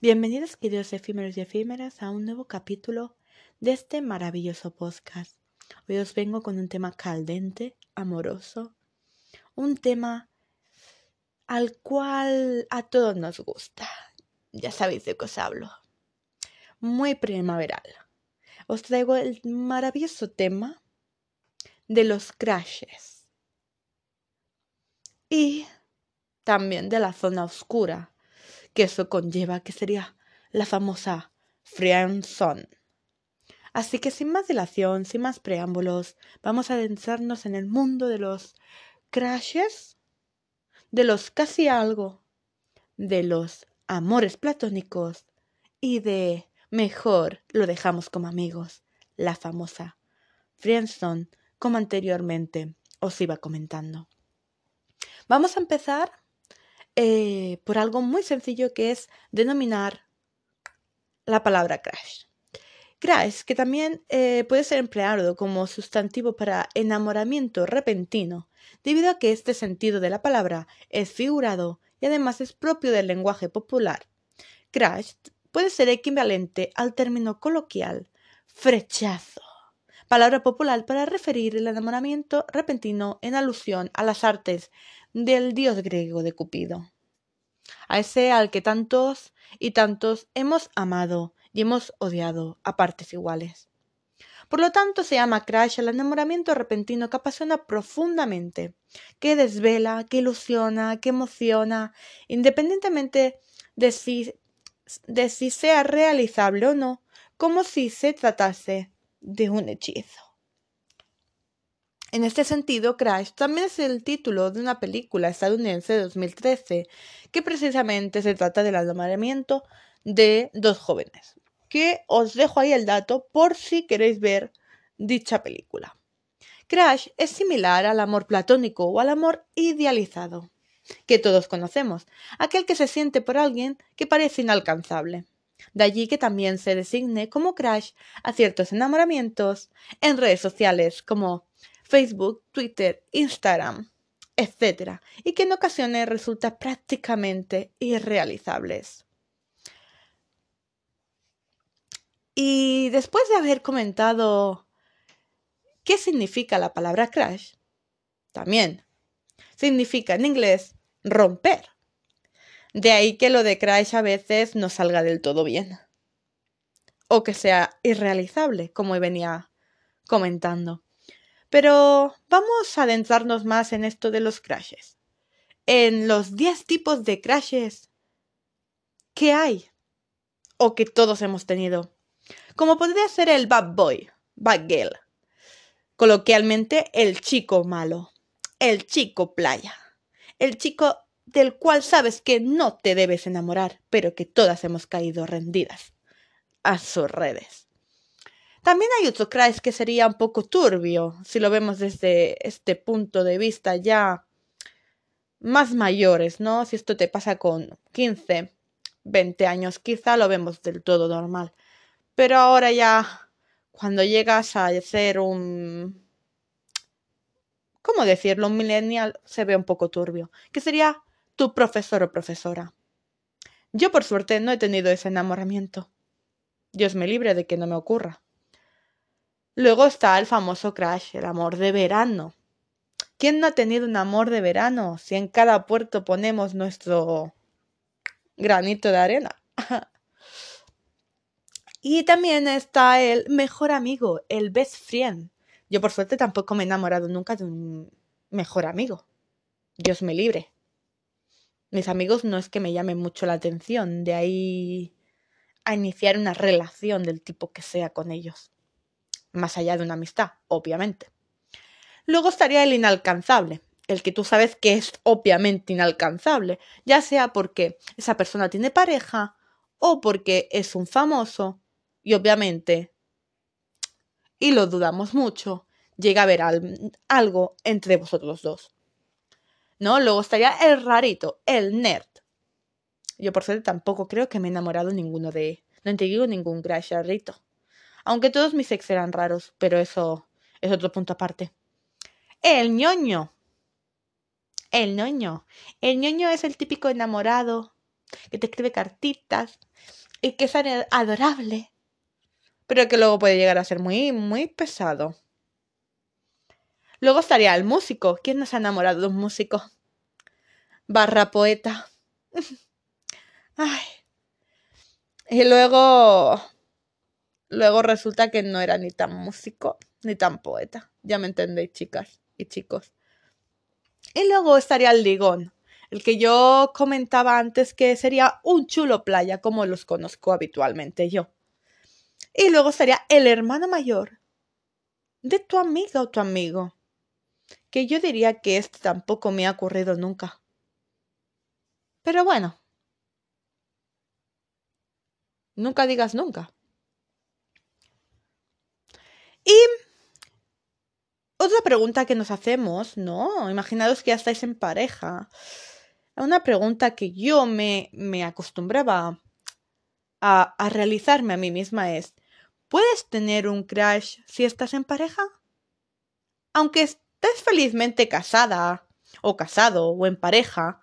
Bienvenidos queridos efímeros y efímeras a un nuevo capítulo de este maravilloso podcast. Hoy os vengo con un tema caldente, amoroso, un tema al cual a todos nos gusta. Ya sabéis de qué os hablo. Muy primaveral. Os traigo el maravilloso tema de los crashes. Y también de la zona oscura que eso conlleva, que sería la famosa friendzone. Así que sin más dilación, sin más preámbulos, vamos a adentrarnos en el mundo de los crashes, de los casi algo, de los amores platónicos y de mejor lo dejamos como amigos, la famosa friendzone, como anteriormente os iba comentando. Vamos a empezar eh, por algo muy sencillo que es denominar la palabra crash. Crash, que también eh, puede ser empleado como sustantivo para enamoramiento repentino, debido a que este sentido de la palabra es figurado y además es propio del lenguaje popular. Crash puede ser equivalente al término coloquial frechazo, palabra popular para referir el enamoramiento repentino en alusión a las artes del dios griego de Cupido, a ese al que tantos y tantos hemos amado y hemos odiado a partes iguales. Por lo tanto, se llama crash al enamoramiento repentino que apasiona profundamente, que desvela, que ilusiona, que emociona, independientemente de si, de si sea realizable o no, como si se tratase de un hechizo. En este sentido, Crash también es el título de una película estadounidense de 2013, que precisamente se trata del enamoramiento de dos jóvenes, que os dejo ahí el dato por si queréis ver dicha película. Crash es similar al amor platónico o al amor idealizado, que todos conocemos, aquel que se siente por alguien que parece inalcanzable. De allí que también se designe como crash a ciertos enamoramientos en redes sociales como Facebook, Twitter, Instagram, etc. Y que en ocasiones resulta prácticamente irrealizables. Y después de haber comentado qué significa la palabra crash, también significa en inglés romper. De ahí que lo de crash a veces no salga del todo bien. O que sea irrealizable, como venía comentando. Pero vamos a adentrarnos más en esto de los crashes. En los 10 tipos de crashes que hay o que todos hemos tenido. Como podría ser el bad boy, bad girl. Coloquialmente, el chico malo, el chico playa, el chico del cual sabes que no te debes enamorar, pero que todas hemos caído rendidas a sus redes. También hay otro crash que sería un poco turbio, si lo vemos desde este punto de vista ya más mayores, ¿no? Si esto te pasa con 15, 20 años, quizá lo vemos del todo normal. Pero ahora ya, cuando llegas a ser un... ¿Cómo decirlo? Un millennial se ve un poco turbio. Que sería tu profesor o profesora. Yo por suerte no he tenido ese enamoramiento. Dios me libre de que no me ocurra. Luego está el famoso crash, el amor de verano. ¿Quién no ha tenido un amor de verano si en cada puerto ponemos nuestro granito de arena? y también está el mejor amigo, el best friend. Yo por suerte tampoco me he enamorado nunca de un mejor amigo. Dios me libre. Mis amigos no es que me llamen mucho la atención, de ahí a iniciar una relación del tipo que sea con ellos más allá de una amistad, obviamente. Luego estaría el inalcanzable, el que tú sabes que es obviamente inalcanzable, ya sea porque esa persona tiene pareja o porque es un famoso y obviamente, y lo dudamos mucho, llega a haber algo entre vosotros dos. ¿No? Luego estaría el rarito, el nerd. Yo por suerte tampoco creo que me he enamorado ninguno de... No he tenido ningún crush rarito. Aunque todos mis ex eran raros, pero eso es otro punto aparte. El ñoño. El ñoño. El ñoño es el típico enamorado que te escribe cartitas y que es adorable, pero que luego puede llegar a ser muy, muy pesado. Luego estaría el músico. ¿Quién no se ha enamorado de un músico? Barra poeta. Ay. Y luego. Luego resulta que no era ni tan músico ni tan poeta. Ya me entendéis, chicas y chicos. Y luego estaría el ligón, el que yo comentaba antes que sería un chulo playa como los conozco habitualmente yo. Y luego estaría el hermano mayor de tu amiga o tu amigo, que yo diría que este tampoco me ha ocurrido nunca. Pero bueno, nunca digas nunca. Y otra pregunta que nos hacemos, ¿no? Imaginaos que ya estáis en pareja. Una pregunta que yo me, me acostumbraba a, a realizarme a mí misma es, ¿puedes tener un crush si estás en pareja? Aunque estés felizmente casada, o casado, o en pareja,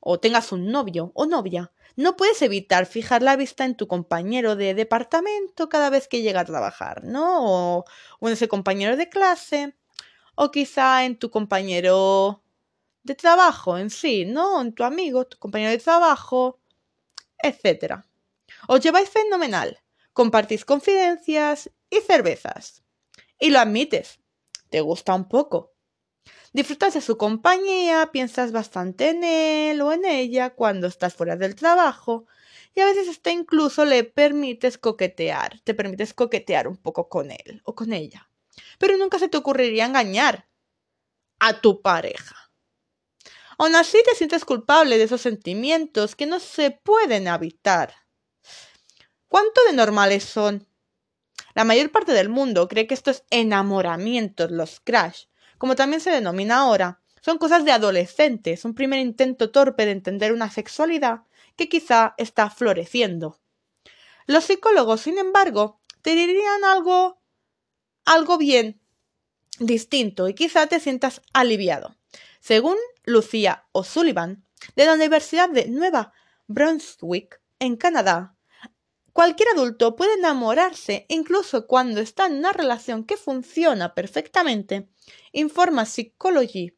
o tengas un novio o novia, no puedes evitar fijar la vista en tu compañero de departamento cada vez que llega a trabajar, ¿no? O, en ese compañero de clase, o quizá en tu compañero de trabajo en sí, ¿no? En tu amigo, tu compañero de trabajo, etc. Os lleváis fenomenal, compartís confidencias y cervezas. Y lo admites, te gusta un poco, Disfrutas de su compañía, piensas bastante en él o en ella cuando estás fuera del trabajo y a veces hasta incluso le permites coquetear, te permites coquetear un poco con él o con ella. Pero nunca se te ocurriría engañar a tu pareja. Aún así te sientes culpable de esos sentimientos que no se pueden evitar. ¿Cuánto de normales son? La mayor parte del mundo cree que estos enamoramientos, los crash, como también se denomina ahora, son cosas de adolescentes, un primer intento torpe de entender una sexualidad que quizá está floreciendo. Los psicólogos, sin embargo, te dirían algo algo bien distinto y quizá te sientas aliviado. Según Lucía O'Sullivan, de la Universidad de Nueva Brunswick, en Canadá, Cualquier adulto puede enamorarse incluso cuando está en una relación que funciona perfectamente, informa Psychology.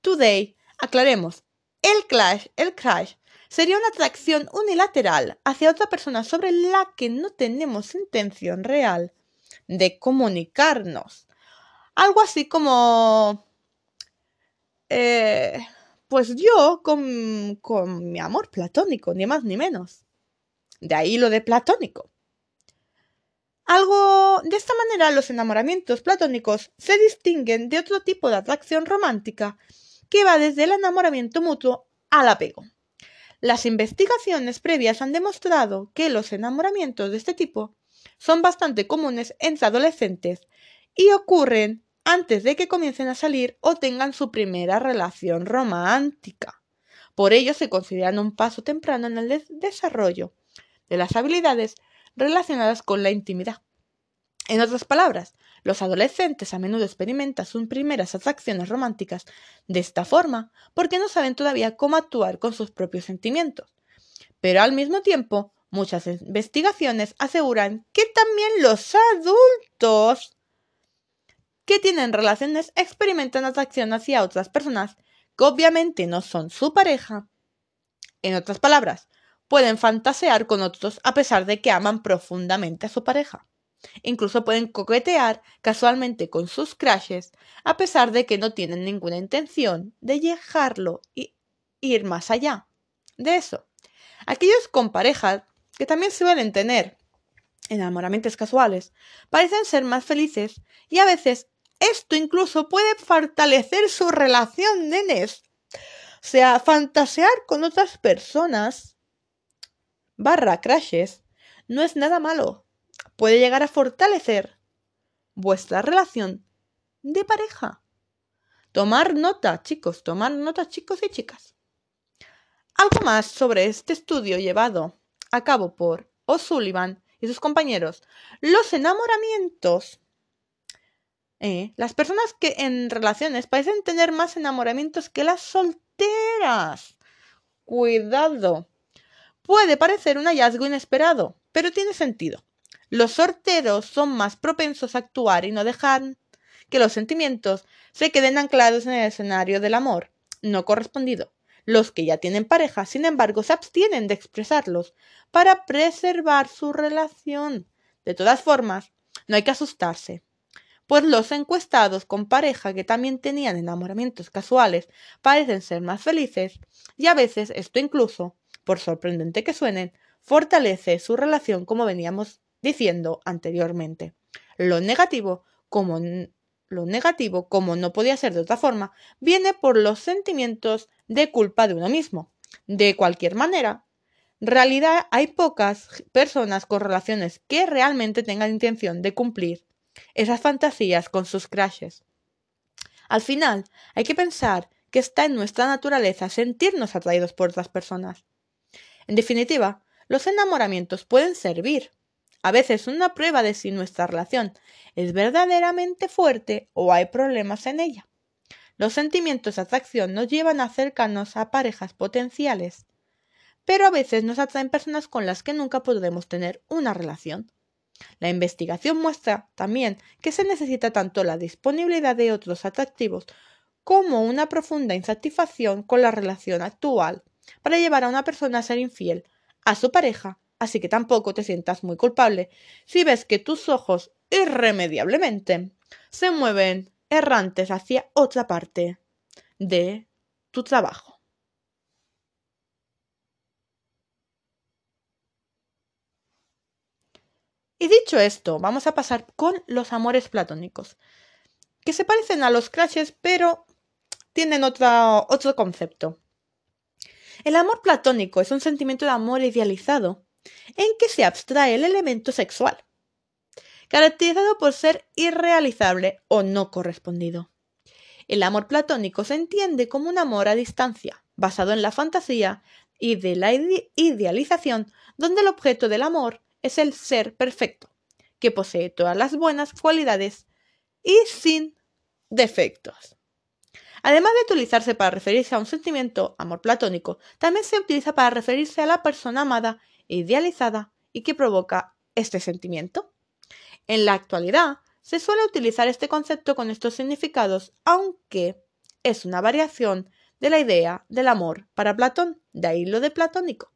Today, aclaremos, el clash, el crash, sería una atracción unilateral hacia otra persona sobre la que no tenemos intención real de comunicarnos. Algo así como... Eh, pues yo con, con mi amor platónico, ni más ni menos. De ahí lo de platónico. Algo de esta manera los enamoramientos platónicos se distinguen de otro tipo de atracción romántica que va desde el enamoramiento mutuo al apego. Las investigaciones previas han demostrado que los enamoramientos de este tipo son bastante comunes entre adolescentes y ocurren antes de que comiencen a salir o tengan su primera relación romántica. Por ello se consideran un paso temprano en el desarrollo de las habilidades relacionadas con la intimidad. En otras palabras, los adolescentes a menudo experimentan sus primeras atracciones románticas de esta forma porque no saben todavía cómo actuar con sus propios sentimientos. Pero al mismo tiempo, muchas investigaciones aseguran que también los adultos que tienen relaciones experimentan atracción hacia otras personas que obviamente no son su pareja. En otras palabras, pueden fantasear con otros a pesar de que aman profundamente a su pareja. Incluso pueden coquetear casualmente con sus crashes a pesar de que no tienen ninguna intención de dejarlo y ir más allá de eso. Aquellos con parejas que también suelen tener enamoramientos casuales parecen ser más felices y a veces esto incluso puede fortalecer su relación, nenes. O sea, fantasear con otras personas barra crashes no es nada malo. Puede llegar a fortalecer vuestra relación de pareja. Tomar nota, chicos, tomar nota, chicos y chicas. Algo más sobre este estudio llevado a cabo por O'Sullivan y sus compañeros. Los enamoramientos. Eh, las personas que en relaciones parecen tener más enamoramientos que las solteras. Cuidado. Puede parecer un hallazgo inesperado, pero tiene sentido. Los sorteros son más propensos a actuar y no dejar que los sentimientos se queden anclados en el escenario del amor no correspondido. Los que ya tienen pareja, sin embargo, se abstienen de expresarlos para preservar su relación. De todas formas, no hay que asustarse, pues los encuestados con pareja que también tenían enamoramientos casuales parecen ser más felices y a veces esto incluso, por sorprendente que suenen, fortalece su relación como veníamos diciendo anteriormente. Lo negativo, como lo negativo, como no podía ser de otra forma, viene por los sentimientos de culpa de uno mismo. De cualquier manera, realidad hay pocas personas con relaciones que realmente tengan intención de cumplir esas fantasías con sus crashes. Al final, hay que pensar que está en nuestra naturaleza sentirnos atraídos por otras personas. En definitiva, los enamoramientos pueden servir, a veces una prueba de si nuestra relación es verdaderamente fuerte o hay problemas en ella. Los sentimientos de atracción nos llevan a acercarnos a parejas potenciales, pero a veces nos atraen personas con las que nunca podremos tener una relación. La investigación muestra también que se necesita tanto la disponibilidad de otros atractivos como una profunda insatisfacción con la relación actual para llevar a una persona a ser infiel a su pareja así que tampoco te sientas muy culpable si ves que tus ojos irremediablemente se mueven errantes hacia otra parte de tu trabajo. Y dicho esto, vamos a pasar con los amores platónicos, que se parecen a los crashes, pero tienen otro concepto. El amor platónico es un sentimiento de amor idealizado en que se abstrae el elemento sexual, caracterizado por ser irrealizable o no correspondido. El amor platónico se entiende como un amor a distancia, basado en la fantasía y de la idealización, donde el objeto del amor es el ser perfecto, que posee todas las buenas cualidades y sin defectos. Además de utilizarse para referirse a un sentimiento, amor platónico, también se utiliza para referirse a la persona amada idealizada y que provoca este sentimiento. En la actualidad, se suele utilizar este concepto con estos significados, aunque es una variación de la idea del amor para Platón, de ahí lo de platónico.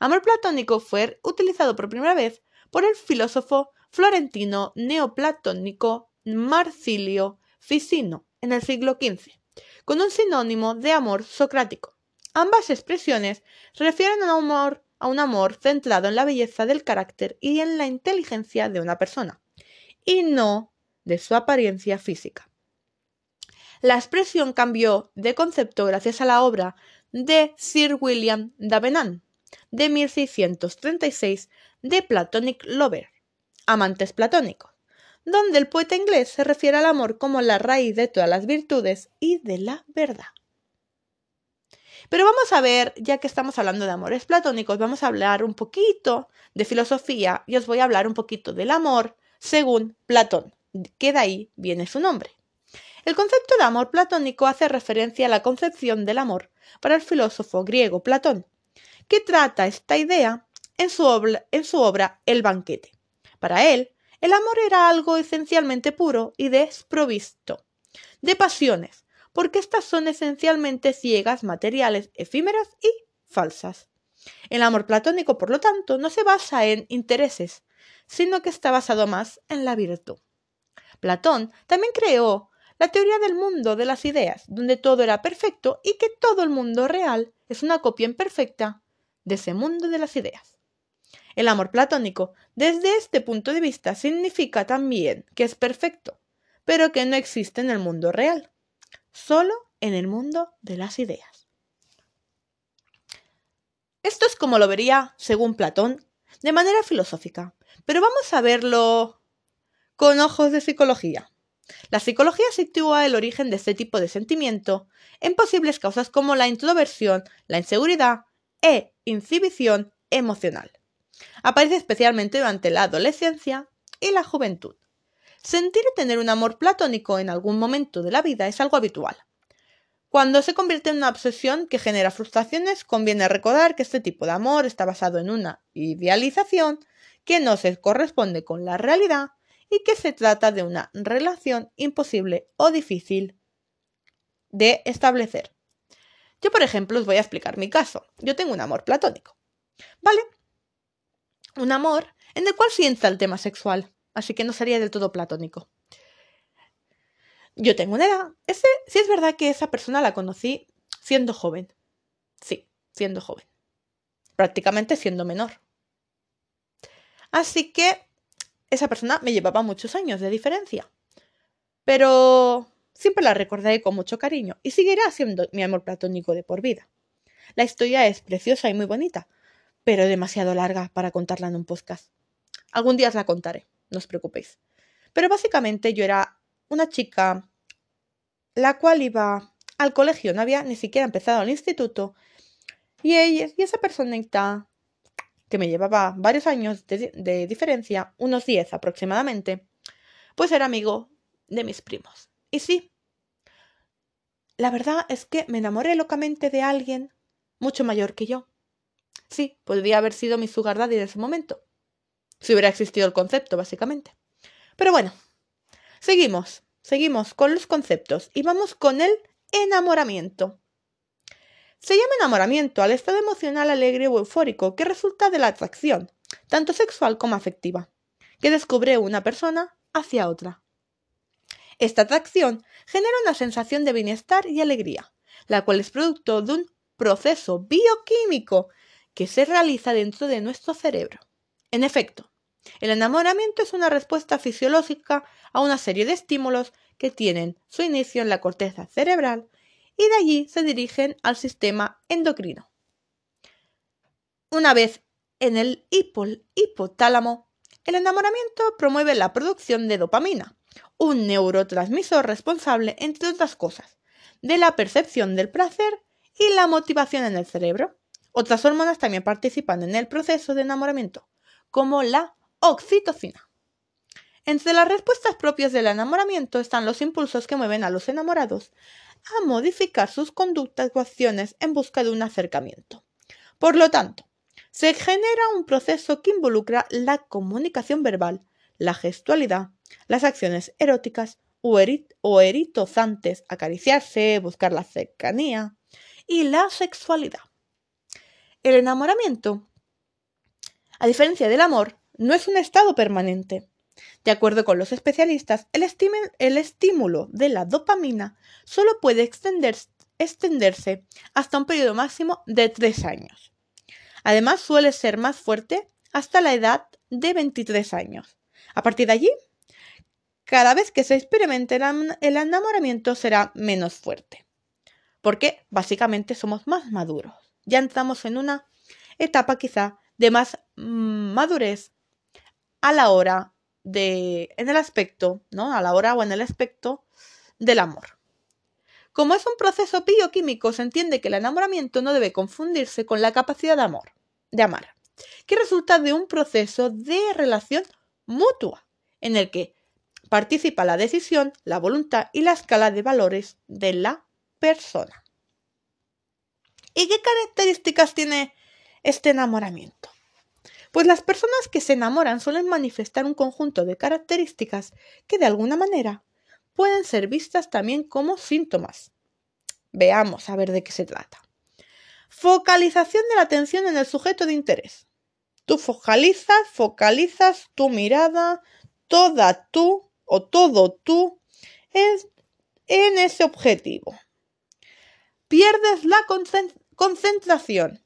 Amor platónico fue utilizado por primera vez por el filósofo florentino neoplatónico Marcilio Ficino en el siglo XV, con un sinónimo de amor socrático. Ambas expresiones refieren a un amor a un amor centrado en la belleza del carácter y en la inteligencia de una persona, y no de su apariencia física. La expresión cambió de concepto gracias a la obra de Sir William Davenant de 1636 de Platonic Lover, Amantes Platónicos, donde el poeta inglés se refiere al amor como la raíz de todas las virtudes y de la verdad. Pero vamos a ver, ya que estamos hablando de amores platónicos, vamos a hablar un poquito de filosofía y os voy a hablar un poquito del amor según Platón, que de ahí viene su nombre. El concepto de amor platónico hace referencia a la concepción del amor para el filósofo griego Platón, que trata esta idea en su, obra, en su obra El banquete. Para él, el amor era algo esencialmente puro y desprovisto de pasiones, porque estas son esencialmente ciegas, materiales, efímeras y falsas. El amor platónico, por lo tanto, no se basa en intereses, sino que está basado más en la virtud. Platón también creó la teoría del mundo de las ideas, donde todo era perfecto y que todo el mundo real es una copia imperfecta de ese mundo de las ideas. El amor platónico, desde este punto de vista, significa también que es perfecto, pero que no existe en el mundo real solo en el mundo de las ideas. Esto es como lo vería, según Platón, de manera filosófica, pero vamos a verlo con ojos de psicología. La psicología sitúa el origen de este tipo de sentimiento en posibles causas como la introversión, la inseguridad e inhibición emocional. Aparece especialmente durante la adolescencia y la juventud. Sentir y tener un amor platónico en algún momento de la vida es algo habitual. Cuando se convierte en una obsesión que genera frustraciones, conviene recordar que este tipo de amor está basado en una idealización que no se corresponde con la realidad y que se trata de una relación imposible o difícil de establecer. Yo, por ejemplo, os voy a explicar mi caso. Yo tengo un amor platónico. ¿Vale? Un amor en el cual sí entra el tema sexual, así que no sería del todo platónico. Yo tengo una edad. Ese, sí es verdad que esa persona la conocí siendo joven. Sí, siendo joven. Prácticamente siendo menor. Así que esa persona me llevaba muchos años de diferencia. Pero siempre la recordaré con mucho cariño y seguirá siendo mi amor platónico de por vida. La historia es preciosa y muy bonita, pero demasiado larga para contarla en un podcast. Algún día os la contaré, no os preocupéis. Pero básicamente yo era una chica la cual iba al colegio, no había ni siquiera empezado el instituto, y ella y esa personita que me llevaba varios años de, de diferencia, unos 10 aproximadamente, pues era amigo de mis primos. Y sí, la verdad es que me enamoré locamente de alguien mucho mayor que yo. Sí, podría haber sido mi sugar daddy en ese momento. Si hubiera existido el concepto, básicamente. Pero bueno, seguimos, seguimos con los conceptos y vamos con el enamoramiento. Se llama enamoramiento al estado emocional alegre o eufórico que resulta de la atracción, tanto sexual como afectiva, que descubre una persona hacia otra. Esta atracción genera una sensación de bienestar y alegría, la cual es producto de un proceso bioquímico que se realiza dentro de nuestro cerebro. En efecto, el enamoramiento es una respuesta fisiológica a una serie de estímulos que tienen su inicio en la corteza cerebral y de allí se dirigen al sistema endocrino. Una vez en el hipotálamo, el enamoramiento promueve la producción de dopamina, un neurotransmisor responsable, entre otras cosas, de la percepción del placer y la motivación en el cerebro. Otras hormonas también participan en el proceso de enamoramiento, como la oxitocina. Entre las respuestas propias del enamoramiento están los impulsos que mueven a los enamorados a modificar sus conductas o acciones en busca de un acercamiento. Por lo tanto, se genera un proceso que involucra la comunicación verbal, la gestualidad, las acciones eróticas o, eritozantes, acariciarse, buscar la cercanía y la sexualidad. El enamoramiento, a diferencia del amor, no es un estado permanente. De acuerdo con los especialistas, el, estímulo de la dopamina solo puede extenderse hasta un periodo máximo de tres años. Además, suele ser más fuerte hasta la edad de 23 años. A partir de allí, cada vez que se experimente el enamoramiento será menos fuerte. Porque básicamente somos más maduros. Ya entramos en una etapa quizá de más mm, madurez a la hora de, en el aspecto, ¿no? A la hora o en el aspecto del amor. Como es un proceso bioquímico, se entiende que el enamoramiento no debe confundirse con la capacidad de amor, de amar, que resulta de un proceso de relación mutua, en el que participa la decisión, la voluntad y la escala de valores de la persona. ¿Y qué características tiene este enamoramiento? Pues las personas que se enamoran suelen manifestar un conjunto de características que de alguna manera pueden ser vistas también como síntomas. Veamos a ver de qué se trata. Focalización de la atención en el sujeto de interés. Tú focalizas, focalizas tu mirada, toda tú o todo tú en ese objetivo. Pierdes la concentración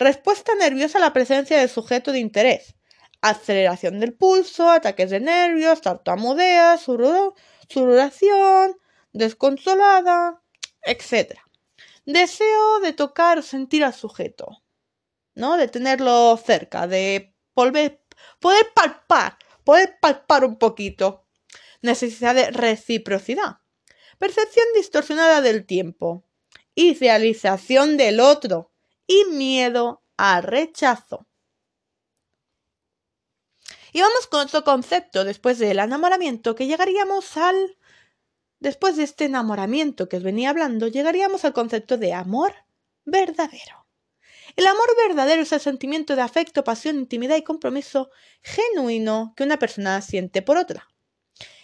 Respuesta nerviosa a la presencia del sujeto de interés. Aceleración del pulso, ataques de nervios, tartamudeas, sudoración, desconsolada, etc. Deseo de tocar o sentir al sujeto, ¿no? De tenerlo cerca, de poder palpar, poder palpar un poquito. Necesidad de reciprocidad. Percepción distorsionada del tiempo. Idealización del otro y miedo al rechazo. Y vamos con otro concepto después del enamoramiento que llegaríamos al después de este enamoramiento que os venía hablando, llegaríamos al concepto de amor verdadero. El amor verdadero es el sentimiento de afecto, pasión, intimidad y compromiso genuino que una persona siente por otra.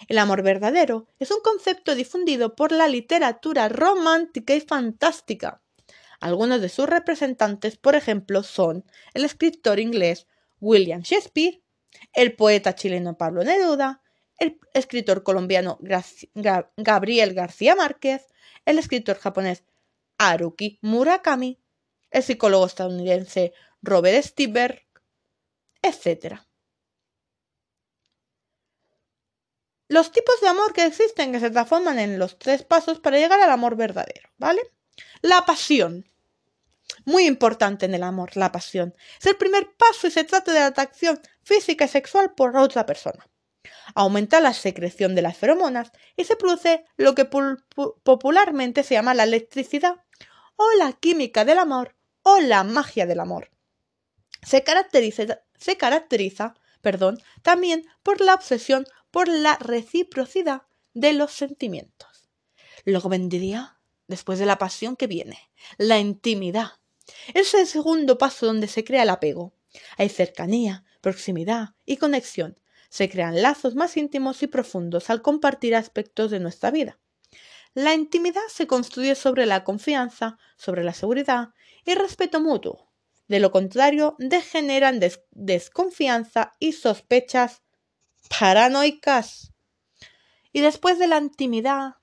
El amor verdadero es un concepto difundido por la literatura romántica y fantástica. Algunos de sus representantes, por ejemplo, son el escritor inglés William Shakespeare, el poeta chileno Pablo Neruda, el escritor colombiano Gabriel García Márquez, el escritor japonés Haruki Murakami, el psicólogo estadounidense Robert Stiberg, etc. Los tipos de amor que existen que se transforman en los tres pasos para llegar al amor verdadero, ¿vale? La pasión. Muy importante en el amor, la pasión. Es el primer paso y se trata de la atracción física y sexual por otra persona. Aumenta la secreción de las feromonas y se produce lo que popularmente se llama la electricidad o la química del amor o la magia del amor. Se caracteriza, se caracteriza perdón, también por la obsesión por la reciprocidad de los sentimientos. Luego vendría, después de la pasión que viene, la intimidad. Es el segundo paso donde se crea el apego. Hay cercanía, proximidad y conexión. Se crean lazos más íntimos y profundos al compartir aspectos de nuestra vida. La intimidad se construye sobre la confianza, sobre la seguridad y respeto mutuo. De lo contrario, degeneran desconfianza y sospechas paranoicas. Y después de la intimidad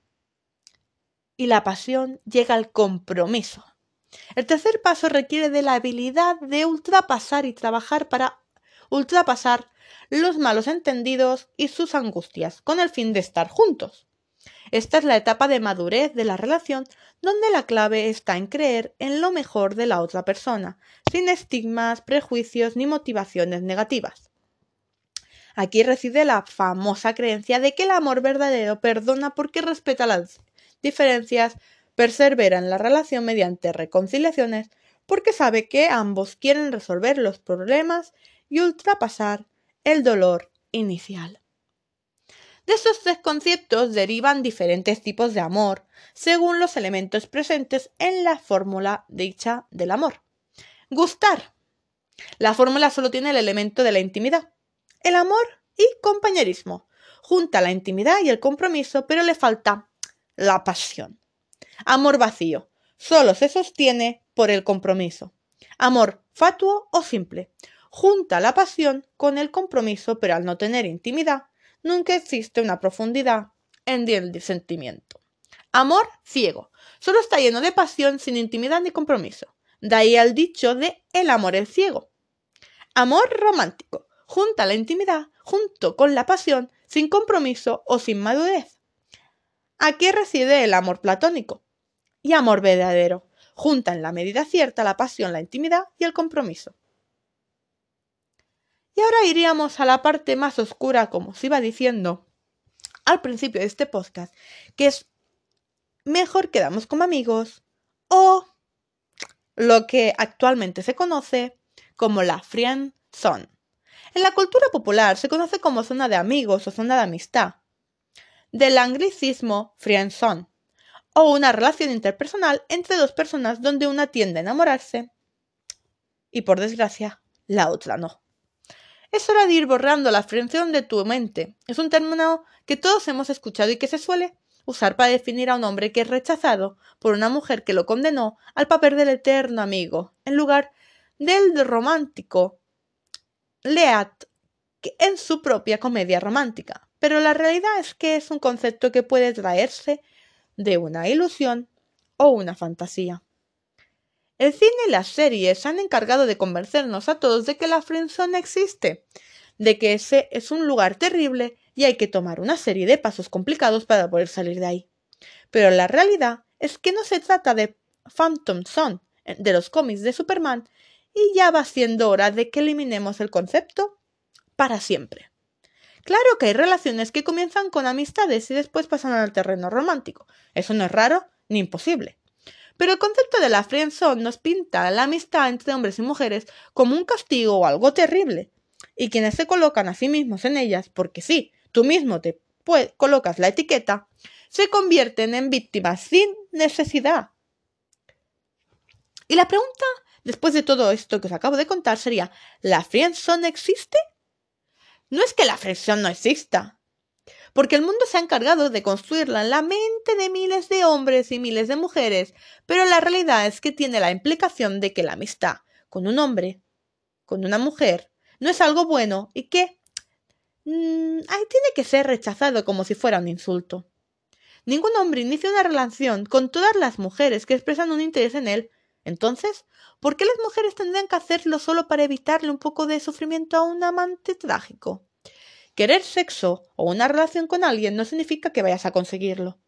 y la pasión llega el compromiso. El tercer paso requiere de la habilidad de ultrapasar y trabajar para ultrapasar los malos entendidos y sus angustias con el fin de estar juntos. Esta es la etapa de madurez de la relación donde la clave está en creer en lo mejor de la otra persona, sin estigmas, prejuicios ni motivaciones negativas. Aquí reside la famosa creencia de que el amor verdadero perdona porque respeta las diferencias, persevera en la relación mediante reconciliaciones, porque sabe que ambos quieren resolver los problemas y ultrapasar el dolor inicial. De estos tres conceptos derivan diferentes tipos de amor, según los elementos presentes en la fórmula dicha del amor. Gustar. La fórmula solo tiene el elemento de la intimidad. El amor y compañerismo. Junta la intimidad y el compromiso, pero le falta la pasión. Amor vacío. Solo se sostiene por el compromiso. Amor fatuo o simple. Junta la pasión con el compromiso, pero al no tener intimidad, nunca existe una profundidad en el sentimiento. Amor ciego. Solo está lleno de pasión sin intimidad ni compromiso. De ahí el dicho de el amor es ciego. Amor romántico. Junta la intimidad junto con la pasión sin compromiso o sin madurez. Aquí reside el amor platónico. Y amor verdadero. Junta en la medida cierta la pasión, la intimidad y el compromiso. Y ahora iríamos a la parte más oscura, como os iba diciendo al principio de este podcast, que es mejor quedamos como amigos o lo que actualmente se conoce como la friend zone. En la cultura popular se conoce como zona de amigos o zona de amistad, del anglicismo friend o una relación interpersonal entre dos personas donde una tiende a enamorarse y por desgracia la otra no. Es hora de ir borrando la fricción de tu mente. Es un término que todos hemos escuchado y que se suele usar para definir a un hombre que es rechazado por una mujer que lo condenó al papel del eterno amigo, en lugar del romántico Leat en su propia comedia romántica. Pero la realidad es que es un concepto que puede traerse de una ilusión o una fantasía. El cine y las series se han encargado de convencernos a todos de que la friendzone existe, de que ese es un lugar terrible y hay que tomar una serie de pasos complicados para poder salir de ahí. Pero la realidad es que no se trata de Phantom Zone, de los cómics de Superman, y ya va siendo hora de que eliminemos el concepto para siempre. Claro que hay relaciones que comienzan con amistades y después pasan al terreno romántico. Eso no es raro ni imposible. Pero el concepto de la friendzone nos pinta la amistad entre hombres y mujeres como un castigo o algo terrible. Y quienes se colocan a sí mismos en ellas, porque sí, tú mismo te colocas la etiqueta, se convierten en víctimas sin necesidad. Y la pregunta, después de todo esto que os acabo de contar, sería, ¿la friendzone existe? No es que la friendzone no exista, porque el mundo se ha encargado de construirla en la mente de miles de hombres y miles de mujeres, pero la realidad es que tiene la implicación de que la amistad con un hombre, con una mujer, no es algo bueno y que mm, tiene que ser rechazado como si fuera un insulto. Ningún hombre inicia una relación con todas las mujeres que expresan un interés en él. Entonces, ¿por qué las mujeres tendrían que hacerlo solo para evitarle un poco de sufrimiento a un amante trágico? Querer sexo o una relación con alguien no significa que vayas a conseguirlo.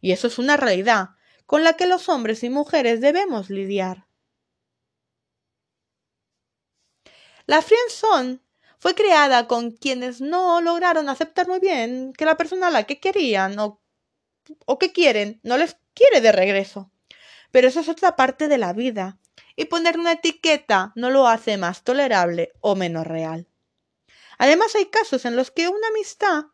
Y eso es una realidad con la que los hombres y mujeres debemos lidiar. La friendzone fue creada con quienes no lograron aceptar muy bien que la persona a la que querían o, o que quieren no les quiere de regreso. Pero eso es otra parte de la vida, y poner una etiqueta no lo hace más tolerable o menos real. Además hay casos en los que una amistad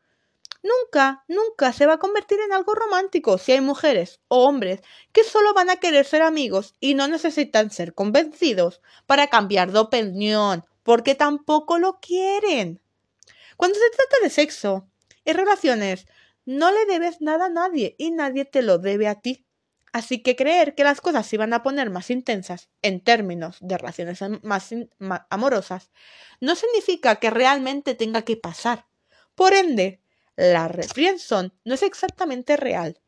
nunca, nunca se va a convertir en algo romántico si hay mujeres o hombres que solo van a querer ser amigos y no necesitan ser convencidos para cambiar de opinión, porque tampoco lo quieren. Cuando se trata de sexo y relaciones, no le debes nada a nadie y nadie te lo debe a ti. Así que creer que las cosas se iban a poner más intensas en términos de relaciones más, amorosas no significa que realmente tenga que pasar. Por ende, la refrienson no es exactamente real,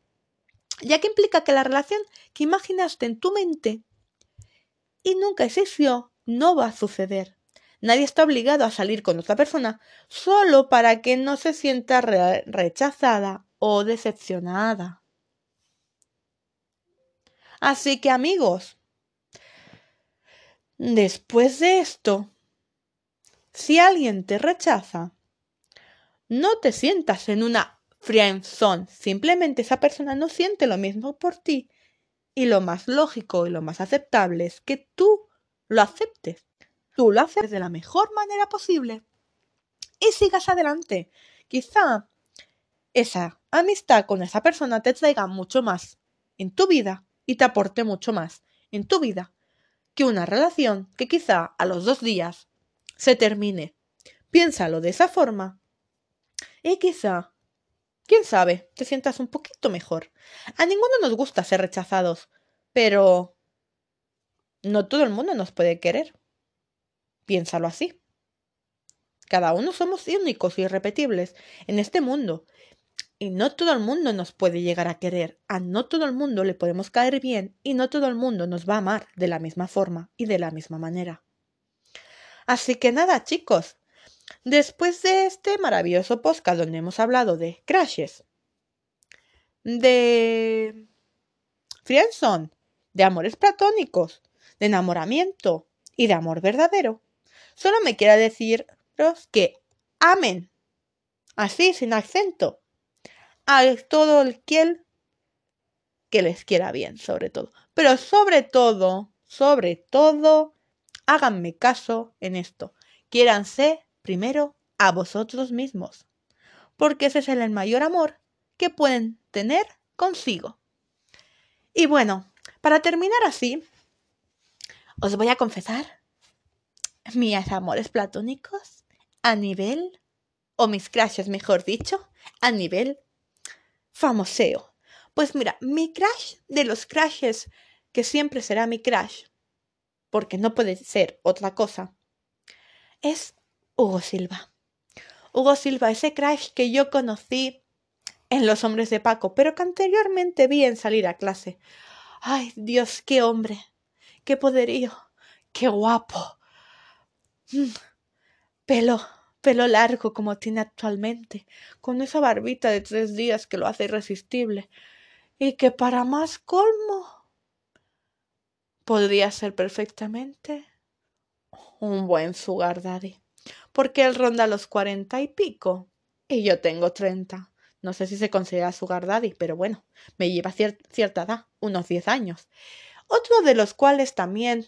ya que implica que la relación que imaginaste en tu mente y nunca existió no va a suceder. Nadie está obligado a salir con otra persona solo para que no se sienta rechazada o decepcionada. Así que amigos, después de esto, si alguien te rechaza, no te sientas en una friendzone. Simplemente esa persona no siente lo mismo por ti. Y lo más lógico y lo más aceptable es que tú lo aceptes. Tú lo haces de la mejor manera posible y sigas adelante. Quizá esa amistad con esa persona te traiga mucho más en tu vida y te aporte mucho más en tu vida que una relación que quizá a los dos días se termine. Piénsalo de esa forma y quizá, quién sabe, te sientas un poquito mejor. A ninguno nos gusta ser rechazados, pero no todo el mundo nos puede querer. Piénsalo así. Cada uno somos únicos y irrepetibles en este mundo y no todo el mundo nos puede llegar a querer, a no todo el mundo le podemos caer bien y no todo el mundo nos va a amar de la misma forma y de la misma manera. Así que nada, chicos, después de este maravilloso podcast donde hemos hablado de crashes, de friendzone, de amores platónicos, de enamoramiento y de amor verdadero, solo me queda deciros que amen, así sin acento, a todo el que les quiera bien, sobre todo. Pero sobre todo, sobre todo, háganme caso en esto. Quiéranse primero a vosotros mismos, porque ese es el mayor amor que pueden tener consigo. Y bueno, para terminar así, os voy a confesar mis amores platónicos a nivel, o mis crashes mejor dicho, a nivel famoseo. Pues mira, mi crash de los crashes, que siempre será mi crash, porque no puede ser otra cosa, es Hugo Silva. Hugo Silva, ese crash que yo conocí en Los Hombres de Paco, pero que anteriormente vi en salir a clase. Ay, Dios, qué hombre, qué poderío, qué guapo. Mm, pelo, pelo largo como tiene actualmente, con esa barbita de tres días que lo hace irresistible, y que para más colmo podría ser perfectamente un buen sugar daddy, porque él ronda los cuarenta y pico, y yo tengo treinta. No sé si se considera sugar daddy, pero bueno, me lleva cierta edad, unos diez años. Otro de los cuales también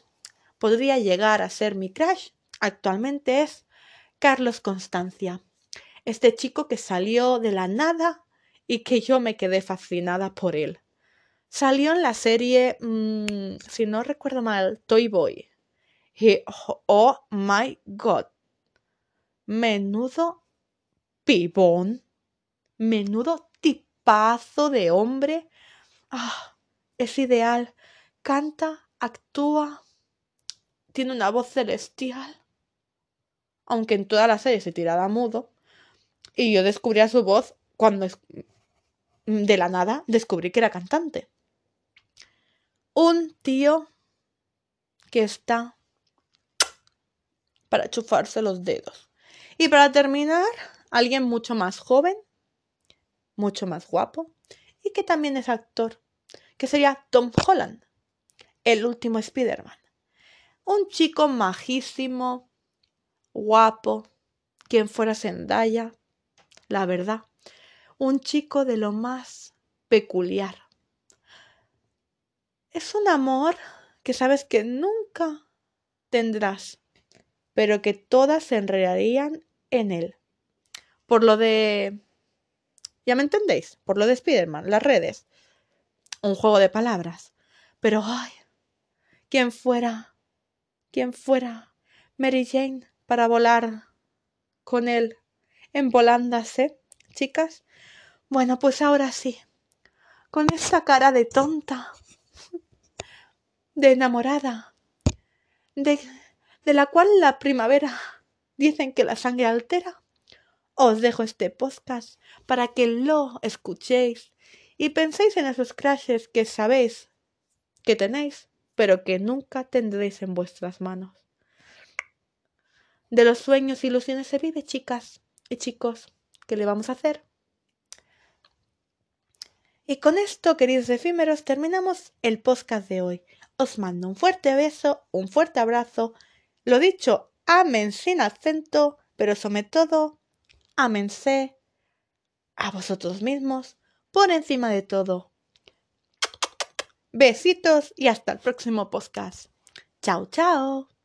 podría llegar a ser mi crush actualmente es Carlos Constancia, este chico que salió de la nada y que yo me quedé fascinada por él. Salió en la serie, mm, si no recuerdo mal, Toy Boy. Oh, oh my god. Menudo pibón. Menudo tipazo de hombre. Ah, es ideal. Canta, actúa. Tiene una voz celestial. Aunque en toda la serie se tiraba mudo. Y yo descubría su voz cuando de la nada descubrí que era cantante. Un tío que está para chufarse los dedos. Y para terminar, alguien mucho más joven, mucho más guapo y que también es actor, que sería Tom Holland, el último Spider-Man. Un chico majísimo, guapo, quien fuera Zendaya, la verdad. Un chico de lo más peculiar. Es un amor que sabes que nunca tendrás pero que todas se enredarían en él. Por lo de... Ya me entendéis, por lo de Spider-Man, las redes. Un juego de palabras. Pero, ay, ¿quién fuera? ¿Quién fuera Mary Jane para volar con él en volandas, eh, chicas? Bueno, pues ahora sí. Con esa cara de tonta, de enamorada, de de la cual la primavera dicen que la sangre altera. Os dejo este podcast para que lo escuchéis y penséis en esos crashes que sabéis que tenéis, pero que nunca tendréis en vuestras manos. De los sueños e ilusiones se vive, chicas y chicos. ¿Qué le vamos a hacer? Y con esto, queridos efímeros, terminamos el podcast de hoy. Os mando un fuerte beso, un fuerte abrazo lo dicho, amen sin acento, pero sobre todo, ámense a vosotros mismos por encima de todo. Besitos y hasta el próximo podcast. Chao, chao.